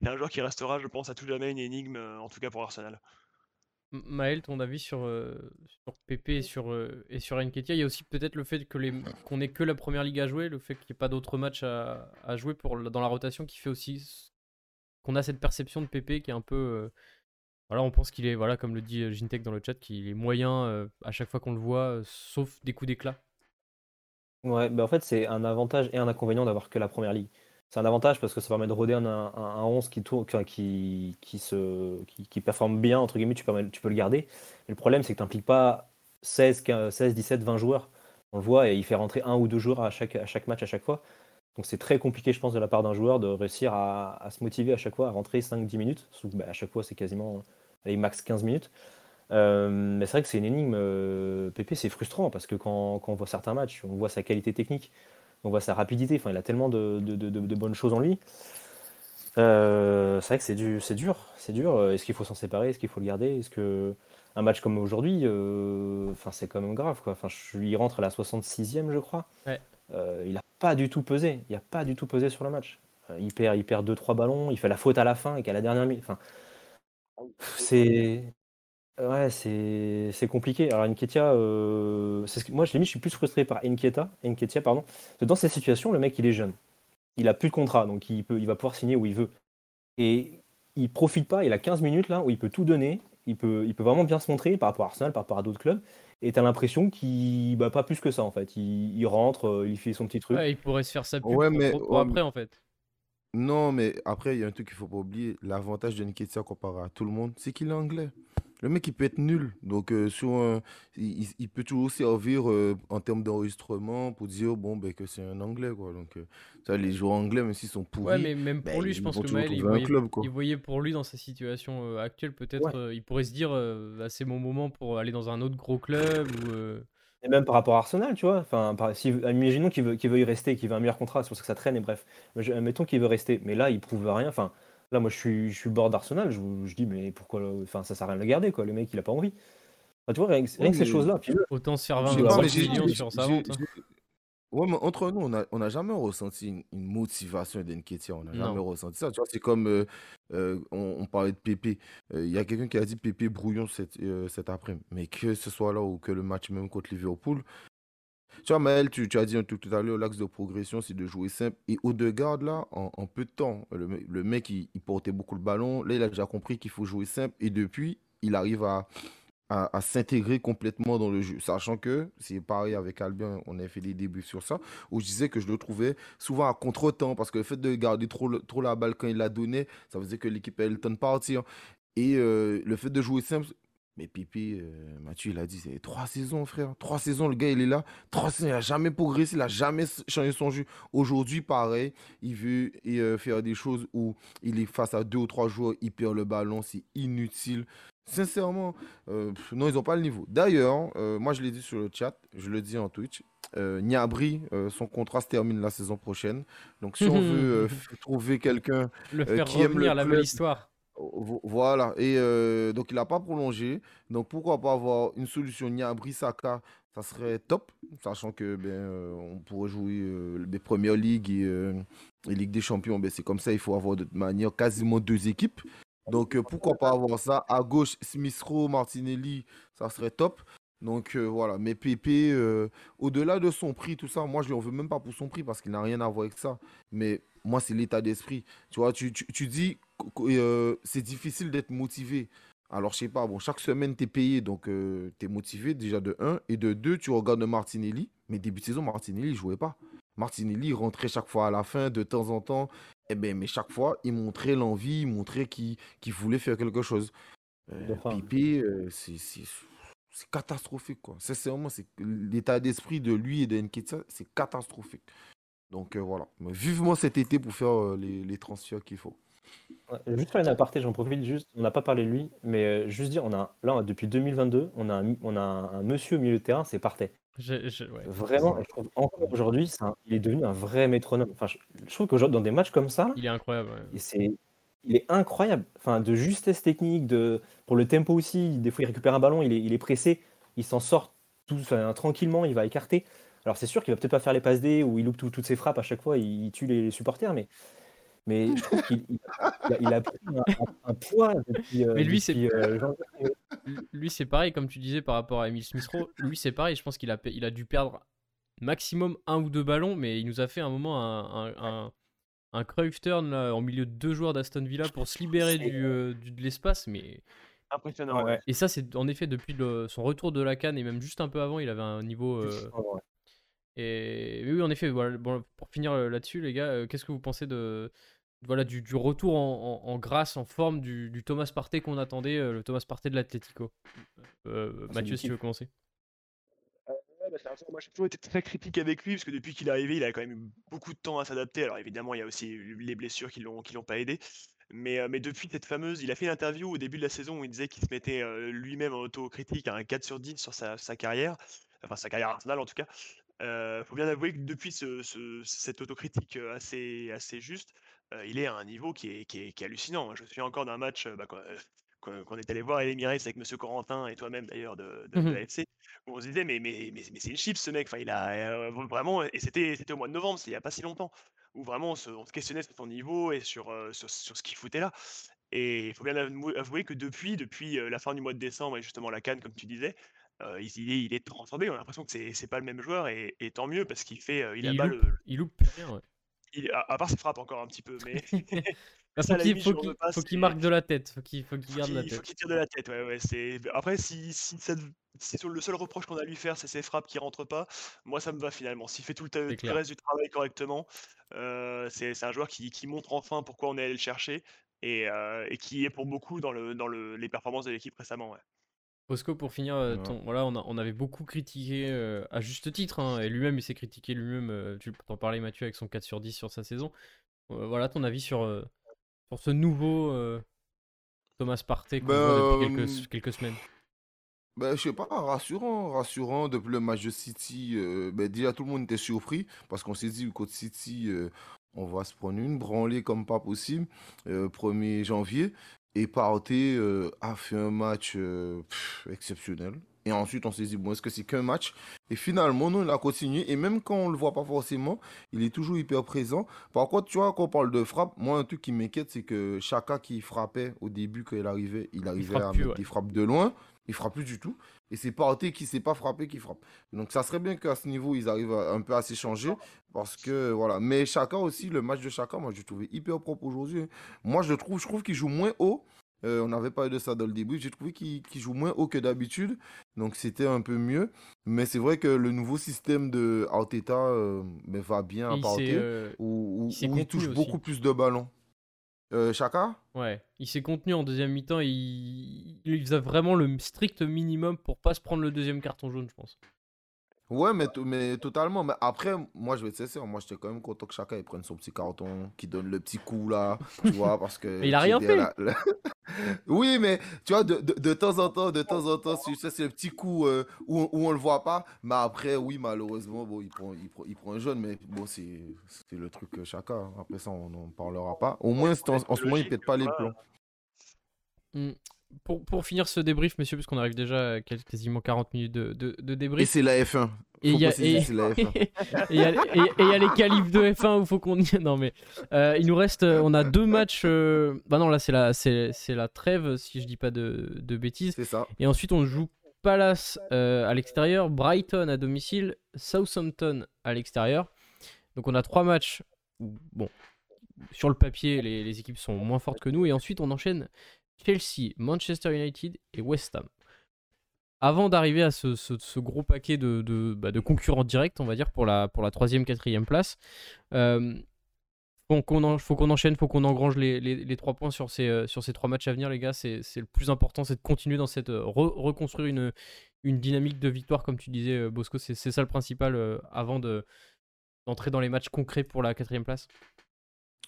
un joueur qui restera, je pense, à tout jamais une énigme, en tout cas pour Arsenal. Maël, ton avis sur, sur PP et sur, et sur Nketiah Il y a aussi peut-être le fait que les, qu'on ait que la première ligue à jouer, le fait qu'il n'y ait pas d'autres matchs à, à, jouer pour, dans la rotation qui fait aussi qu'on a cette perception de PP qui est un peu voilà, on pense qu'il est, voilà, comme le dit Gintech dans le chat, qu'il est moyen à chaque fois qu'on le voit, sauf des coups d'éclat. Ouais, bah en fait, c'est un avantage et un inconvénient d'avoir que la première ligue. C'est un avantage parce que ça permet de roder un, un, 11 qui, tourne, qui, se, qui, performe bien, entre guillemets, tu, peux, le garder. le problème, c'est que tu n'impliques pas 16, 16, 17, 20 joueurs. On le voit et il fait rentrer un ou deux joueurs à chaque, match, à chaque fois. Donc c'est très compliqué, je pense, de la part d'un joueur de réussir à, se motiver à chaque fois, à rentrer 5-10 minutes. Bah, à chaque fois, c'est quasiment allez, max 15 minutes. Euh, mais c'est vrai que c'est une énigme. Euh, Pépé, c'est frustrant parce que quand, on voit certains matchs, on voit sa qualité technique, on voit sa rapidité. Enfin, il a tellement de, bonnes choses en lui. Euh, c'est vrai que c'est du, dur. C'est dur. Est-ce qu'il faut s'en séparer? Est-ce qu'il faut le garder? Est-ce que un match comme aujourd'hui, enfin, c'est quand même grave. Quoi. Enfin, je, il rentre à la 66e, je crois. il n'a pas du tout pesé. Il a pas du tout pesé sur le match. il perd, il perd 2-3 ballons. Il fait la faute à la fin et qu'à la dernière minute. Enfin, c'est ouais, c'est c'est compliqué. Alors Nketiah, euh, ce que... moi je l'ai mis, je suis plus frustré par Nketiah, Nketiah pardon. Dans cette situation, le mec il est jeune, il a plus de contrat, donc il peut, il va pouvoir signer où il veut. Et il profite pas. Il a 15 minutes là où il peut tout donner. Il peut, il peut vraiment bien se montrer par rapport à Arsenal, par rapport à d'autres clubs. Et tu as l'impression qu'il bah, pas plus que ça en fait. Il, rentre, euh, il fait son petit truc. il pourrait se faire sa pub ouais, mais, pour, après en fait. Non, mais après, il y a un truc qu'il faut pas oublier. L'avantage de Nketiah comparé à tout le monde, c'est qu'il est anglais. Le mec, il peut être nul. Donc, euh, sur il, peut toujours servir euh, en termes d'enregistrement pour dire bon, ben, que c'est un anglais. Quoi. Donc, euh, ça, les joueurs anglais, même s'ils sont pourris. Ouais, mais même pour ben, lui, je pense que Maël, il voyait, il voyait, pour lui dans sa situation actuelle, peut-être, il pourrait se dire bah, c'est mon moment pour aller dans un autre gros club. Ou, et même par rapport à Arsenal, tu vois. Enfin, si, imaginons qu'il veut, qu'il veut y rester, qu'il veut un meilleur contrat, c'est pour ça que ça traîne et bref. Admettons qu'il veut rester, mais là, il prouve rien. Enfin, là, moi, je suis, je suis bord d'Arsenal. Je, je dis, mais pourquoi Enfin, ça sert à rien de le garder, quoi. Le mec, il a pas envie. tu vois, rien, que ces choses-là. Autant se faire 20 millions sur sa vente. Hein. Ouais, mais entre nous, on n'a on a jamais ressenti une, motivation d'Enketia. On n'a jamais ressenti ça. Tu vois, c'est comme euh, euh, on, parlait de Pépé. Euh, il y a quelqu'un qui a dit Pépé brouillon cet, cet après-midi. Mais que ce soit là ou que le match même contre Liverpool. Tu vois, Maël, tu, tu as dit tout, tout à l'heure, l'axe de progression, c'est de jouer simple. Et au de garde, là, en, peu de temps, le, le mec, il, portait beaucoup le ballon. Là, il a déjà compris qu'il faut jouer simple. Et depuis, il arrive à à, s'intégrer complètement dans le jeu. Sachant que, c'est pareil avec Albien, on a fait des débuts sur ça, où je disais que je le trouvais souvent à contre-temps, parce que le fait de garder trop, trop la balle quand il la donnait, ça faisait que l'équipe elle de partir. Et euh, le fait de jouer simple, Mais Pipi, euh, Mathieu, il a dit, c'est trois saisons, frère. Trois saisons, le gars, il est là. Trois saisons, il n'a jamais progressé, il n'a jamais changé son jeu. Aujourd'hui, pareil, il veut euh, faire des choses où il est face à deux ou trois joueurs, il perd le ballon, c'est inutile. Sincèrement, euh, non, ils n'ont pas le niveau. D'ailleurs, moi, je l'ai dit sur le chat, je le dis en Twitch. Niabri, son contrat se termine la saison prochaine. Donc, si on veut trouver quelqu'un qui aime le la belle histoire voilà, et donc il n'a pas prolongé. Donc pourquoi pas avoir une solution Niabri Saka, ça serait top, sachant que ben, on pourrait jouer les premières ligues et les ligues des champions. Ben, c'est comme ça, il faut avoir de manière quasiment deux équipes. Donc pourquoi pas avoir ça À gauche, Smith Martinelli, ça serait top. Donc voilà, mais Pépé, au-delà de son prix, tout ça, moi je lui en veux même pas pour son prix parce qu'il n'a rien à voir avec ça. Mais moi, c'est l'état d'esprit. Tu vois, tu, tu, dis euh, c'est difficile d'être motivé. Alors, je sais pas, bon, chaque semaine, tu es payé, donc euh, tu es motivé déjà de 1. Et de 2, tu regardes Martinelli. Mais début de saison, Martinelli, il jouait pas. Martinelli, rentrait chaque fois à la fin, de temps en temps. Eh ben, mais chaque fois, il montrait l'envie, il montrait qu'il voulait faire quelque chose. Euh, Pipi, euh, c'est catastrophique, quoi. Sincèrement, l'état d'esprit de lui et de Nketiah, c'est catastrophique. Donc voilà, vivement cet été pour faire les, les transferts qu'il faut juste faire une aparté, j'en profite juste. On n'a pas parlé de lui, mais euh, juste dire, on a là depuis 2022, on a un, on a un, monsieur au milieu de terrain, c'est Partey. Vraiment, je trouve encore aujourd'hui, il est devenu un vrai métronome. Enfin, je, trouve qu'aujourd'hui, dans des matchs comme ça, il est incroyable. c'est, il est incroyable. Enfin, de justesse technique, de pour le tempo aussi. Des fois, il récupère un ballon, il est, il est pressé, il s'en sort tout, tranquillement, il va écarter. Alors, c'est sûr qu'il va peut-être pas faire les passes D ou il loupe toutes ses frappes à chaque fois, il, il tue les supporters, mais mais je trouve qu'il il a, pris un, poids depuis. Euh, mais lui, c'est euh, lui, c'est pareil, comme tu disais par rapport à Emile Smith-Rowe. Lui, c'est pareil. Je pense qu'il a, il a dû perdre maximum un ou deux ballons, mais il nous a fait un moment un, un, un cruyff turn là, en milieu de deux joueurs d'Aston Villa pour se libérer euh, du, de l'espace. Mais impressionnant. Et ça, c'est en effet depuis son retour de la canne et même juste un peu avant, il avait un niveau. Et oui, en effet, voilà, bon, pour finir là-dessus, les gars, qu'est-ce que vous pensez de, voilà, du, retour en, grâce, en forme du, Thomas Partey qu'on attendait, euh, le Thomas Partey de l'Atlético? Euh, Mathieu, si tu veux commencer. Euh, bah, moi, j'ai toujours été très critique avec lui parce que depuis qu'il est arrivé, il a quand même eu beaucoup de temps à s'adapter. Alors évidemment, il y a aussi les blessures qui l'ont qui l'ont pas aidé. Mais, mais depuis cette fameuse, il a fait une interview au début de la saison où il disait qu'il se mettait lui-même en autocritique à un 4 sur 10 sur sa, sa carrière, enfin sa carrière Arsenal en tout cas. Il faut bien avouer que depuis ce, cette autocritique assez, assez juste, il est à un niveau qui est, qui est, hallucinant. Je me souviens encore d'un match bah, qu'on est allé voir à l'Emirates avec Monsieur Corentin et toi-même d'ailleurs de, de, mmh l'AFC, où on se disait mais, mais, mais, mais c'est une chip ce mec, enfin, il a vraiment, et c'était au mois de novembre, il n'y a pas si longtemps, où vraiment on se, questionnait sur son niveau et sur, sur, sur ce qu'il foutait là. Et il faut bien avouer que depuis, depuis la fin du mois de décembre et justement la Cannes, comme tu disais, il, il, est, transcendé. On a l'impression que c'est pas le même joueur et, tant mieux parce qu'il fait, il, a pas le. Il loupe rien, ouais à, part ses frappes encore un petit peu, mais. il faut qu'il marque de la tête, faut qu'il faut qu'il garde la tête. Il faut qu'il tire de la tête, ouais, ouais. C'est après si, si, le seul reproche qu'on a à lui faire, c'est ses frappes qui rentrent pas. Moi, ça me va finalement. S'il fait tout le, reste du travail correctement, euh, c'est un joueur qui, qui, montre enfin pourquoi on est allé le chercher et, euh, et qui est pour beaucoup dans, le, dans le, les performances de l'équipe récemment. Ouais. Bosco, pour finir, euh, voilà, on, on, avait beaucoup critiqué, euh, à juste titre, hein, et lui-même, il s'est critiqué lui-même, euh, tu t'en parlais Mathieu, avec son 4 sur 10 sur sa saison. voilà ton avis sur, sur ce nouveau Thomas Partey qu'on voit depuis quelques, ben, quelques semaines? ben, je sais pas, rassurant, rassurant depuis le match de City. ben, déjà, tout le monde était surpris parce qu'on s'est dit, côté City, on va se prendre une branlée comme pas possible, 1er janvier. Et Partey euh, a fait un match euh, exceptionnel. Et ensuite, on s'est dit, bon, est-ce que c'est qu'un match? Et finalement, non, il a continué. Et même quand on ne le voit pas forcément, il est toujours hyper présent. Par contre, tu vois, quand on parle de frappe, moi, un truc qui m'inquiète, c'est que Chaka qui frappait au début, quand il arrivait, il arrivait à mettre des frappes de loin. Il frappe plus du tout. Et c'est Partey qui ne sait pas frapper qui frappe. Donc, ça serait bien qu'à ce niveau, ils arrivent un peu à s'échanger. Parce que, voilà. Mais Chaka aussi, le match de Chaka, moi, je le trouvais hyper propre aujourd'hui. Hein. Moi, je trouve, je trouve qu'il joue moins haut. Euh, on n'avait pas eu de ça dans le début. J'ai trouvé qu'il joue moins haut que d'habitude. Donc c'était un peu mieux. Mais c'est vrai que le nouveau système de Arteta euh, ben, va bien à Partey. Euh, où, il touche beaucoup plus de ballons. Euh, Chaka Ouais, il s'est contenu en deuxième mi-temps. et Il... il faisait vraiment le strict minimum pour pas se prendre le deuxième carton jaune, je pense. Ouais, mais, to- mais totalement. Mais après, moi, je vais être sincère. Moi, j'étais quand même content que chacun il prenne son petit carton, qui donne le petit coup là, tu vois, parce que. Mais il a rien fait. la- la- oui, mais tu vois, de, de, de temps en temps, de temps en temps, c'est- le petit coup euh, où, on- où on le voit pas. Mais après, oui, malheureusement, bon, il prend, il prend, il prend un jaune, mais bon, c'est c'est le truc euh, chacun. Après ça, on n'en parlera pas. Au moins, c'est en, en ce moment, il pète pas les plombs. Hmm. Pour, pour finir ce débrief, messieurs, parce qu'on arrive déjà à quasiment 40 minutes de, de, débrief. c'est la F1. Et c'est la F1. Et il y, a- et- et il y a les qualifs de F1 où il faut qu'on y. Non, mais euh, il nous reste. euh, on a deux matchs. euh, Bah non, là, c'est la, c'est, c'est la trêve, si je dis pas de, de bêtises. C'est ça. Et ensuite, on joue Palace euh, à l'extérieur, Brighton à domicile, Southampton à l'extérieur. Donc, on a trois matchs où, bon, sur le papier, les, les équipes sont moins fortes que nous. Et ensuite, on enchaîne Chelsea, Manchester United et West Ham. Avant d'arriver à ce, gros paquet bah, de concurrents directs, on va dire, pour la, pour la quatrième place, euh, faut qu'on enchaîne, faut qu'on engrange les, trois points sur ces, euh, sur ces trois matchs à venir, les gars. C'est le plus important, c'est de continuer dans cette. euh, re- reconstruire une, dynamique de victoire, comme tu disais, Bosco. C'est ça le principal avant de d'entrer dans les matchs concrets pour la quatrième place.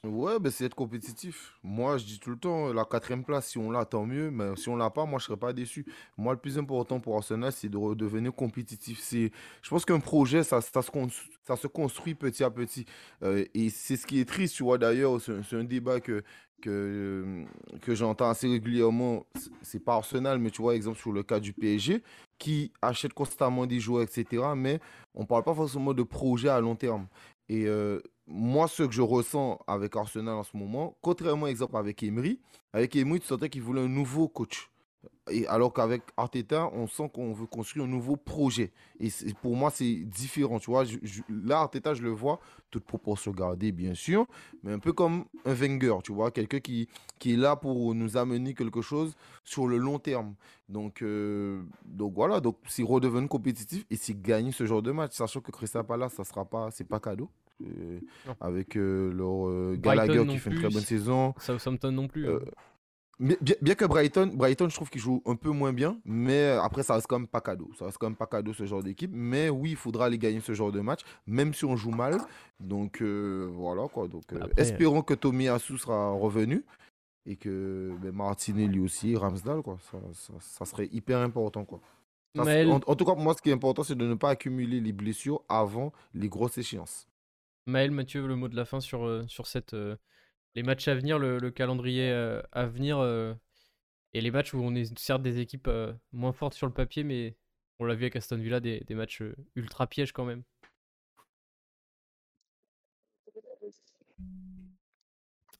Ouais, ben c'est être compétitif. Moi, je dis tout le temps, la quatrième place, si on l'a, tant mieux. Mais si on l'a pas, moi, je serais pas déçu. Moi, le plus important pour Arsenal, c'est de redevenir compétitif. Je pense qu'un projet, ça, ça, se construit petit à petit. Euh, et c'est ce qui est triste, tu vois. D'ailleurs, c'est un, débat que, que, euh, que j'entends assez régulièrement. C'est- pas Arsenal, mais tu vois, exemple, sur le cas du PSG, qui achète constamment des joueurs, etc. Mais on parle pas forcément de projet à long terme. Et euh, moi, ce que je ressens avec Arsenal en ce moment, contrairement, exemple, avec Emery, avec Emery, tu sentais qu'il voulait un nouveau coach. Et alors qu'avec Arteta, on sent qu'on veut construire un nouveau projet. Et pour moi, c'est différent, tu vois. Je- là, Arteta, je le vois, toute proportion gardée, bien sûr, mais un peu comme un Wenger, tu vois, quelqu'un qui, qui est là pour nous amener quelque chose sur le long terme. Donc, euh, donc voilà, donc c'est redevenir compétitif et c'est gagner ce genre de match, sachant que Crystal Palace, ça sera pas, pas cadeau. Avec euh, leur euh, Gallagher qui fait une très bonne saison. Southampton non plus. Euh, hein. Bien, que Brighton, Brighton, je trouve qu'il joue un peu moins bien, mais après, ça reste quand même pas cadeau. Ça reste quand même pas cadeau ce genre d'équipe. Mais oui, il faudra aller gagner ce genre de match, même si on joue mal. Donc euh, voilà quoi. Donc euh, Après, espérons que Tommy Asu sera revenu et que ben, Martinelli aussi, Ramsdale quoi. Ça, ça- ça serait hyper important quoi. Ça, en, en tout cas, pour moi, ce qui est important, c'est de ne pas accumuler les blessures avant les grosses échéances. Maël, Mathieu, le mot de la fin sur, euh, sur cette, euh, les matchs à venir, le, le calendrier euh, à venir euh, et les matchs où on est certes des équipes euh, moins fortes sur le papier, mais on l'a vu avec Aston Villa, des, des matchs euh, ultra pièges quand même.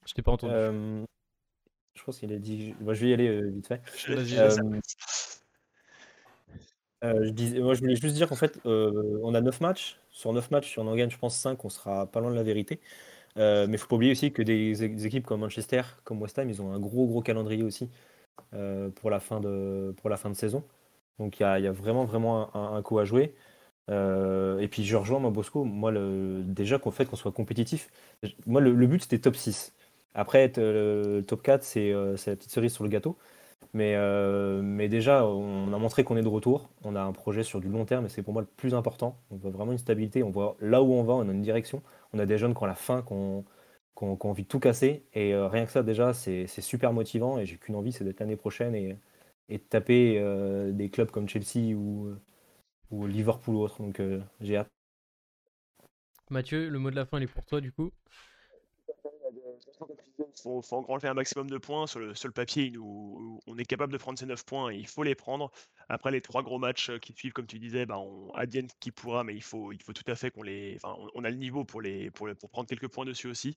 Je t'ai pas entendu. Euh, je pense qu'il a dit. Je vais y aller euh, vite fait. Je euh. Euh, disais, moi, je voulais juste dire qu'en fait, euh, on a 9 matchs. Sur 9 matchs, si on en gagne, je pense 5, on sera pas loin de la vérité. Euh, mais il faut pas oublier aussi que des, équipes comme Manchester, comme West Ham, ils ont un gros, gros calendrier aussi euh, pour, la fin de, pour la fin de saison. Donc il y a, y a vraiment, vraiment un, coup à jouer. Euh, et puis je rejoins moi, Bosco. Moi, déjà qu'on fait qu'on soit compétitif. Moi, le, but, c'était top 6. Après, être, le top 4, c'est euh, c'est la petite cerise sur le gâteau. Mais, euh, mais déjà, on a montré qu'on est de retour. On a un projet sur du long terme et c'est pour moi le plus important. On voit vraiment une stabilité. On voit là où on va, on a une direction. On a des jeunes qui ont la faim, qui ont, qui ont- qui ont envie de tout casser. Et euh, rien que ça, déjà, c'est c'est super motivant. Et j'ai qu'une envie, c'est d'être l'année prochaine et, et de taper euh, des clubs comme Chelsea ou, ou Liverpool ou autre. Donc euh, j'ai hâte. Mathieu, le mot de la fin, il est pour toi du coup. faut, faut engranger un maximum de points. Sur le, sur le papier, il nous- on est capable de prendre ces 9 points et il faut les prendre. Après les trois gros matchs euh, qui suivent, comme tu disais, bah, on advienne qui pourra, mais il faut, il faut tout à fait qu'on les. Enfin, on, a le niveau pour, les, pour, pour prendre quelques points dessus aussi.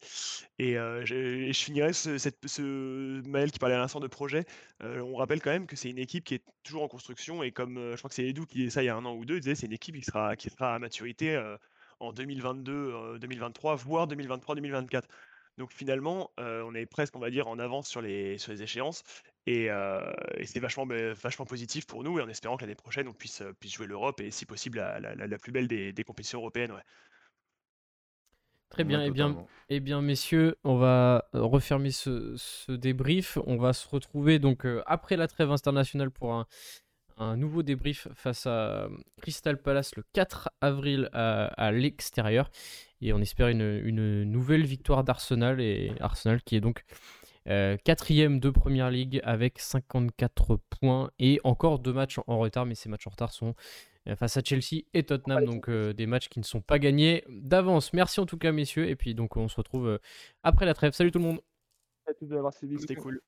Et euh, je, et je finirai ce, cette- ce Maël qui parlait à l'instant de projet. euh, on rappelle quand même que c'est une équipe qui est toujours en construction et comme je crois que c'est Edu qui disait ça il y a un an ou deux, il disait c'est une équipe qui sera, qui sera à maturité en 2022, euh, 2023, voire 2023-2024. Donc finalement, euh, on est presque, on va dire, en avance sur les, sur les échéances. Et, euh, et c'est vachement, bah, vachement positif pour nous, et en espérant que l'année prochaine, on puisse, euh, puisse jouer l'Europe, et si possible, la, la- plus belle des, des compétitions européennes. Ouais. Très bien, Ouais, et bien, totalement. eh bien, messieurs, on va refermer ce, ce débrief. On va se retrouver donc euh, après la trêve internationale pour un, un nouveau débrief face à Crystal Palace le 4 avril à, à l'extérieur. Et on espère une, une nouvelle victoire d'Arsenal. Et Arsenal qui est donc euh, quatrième de Première League avec 54 points et encore deux matchs en retard. Mais ces matchs en retard sont euh, face à Chelsea et Tottenham. Donc euh, des matchs qui ne sont pas gagnés d'avance. Merci en tout cas, messieurs. Et puis donc on se retrouve après la trêve. Salut tout le monde. À tous d'avoir suivi. C'était cool.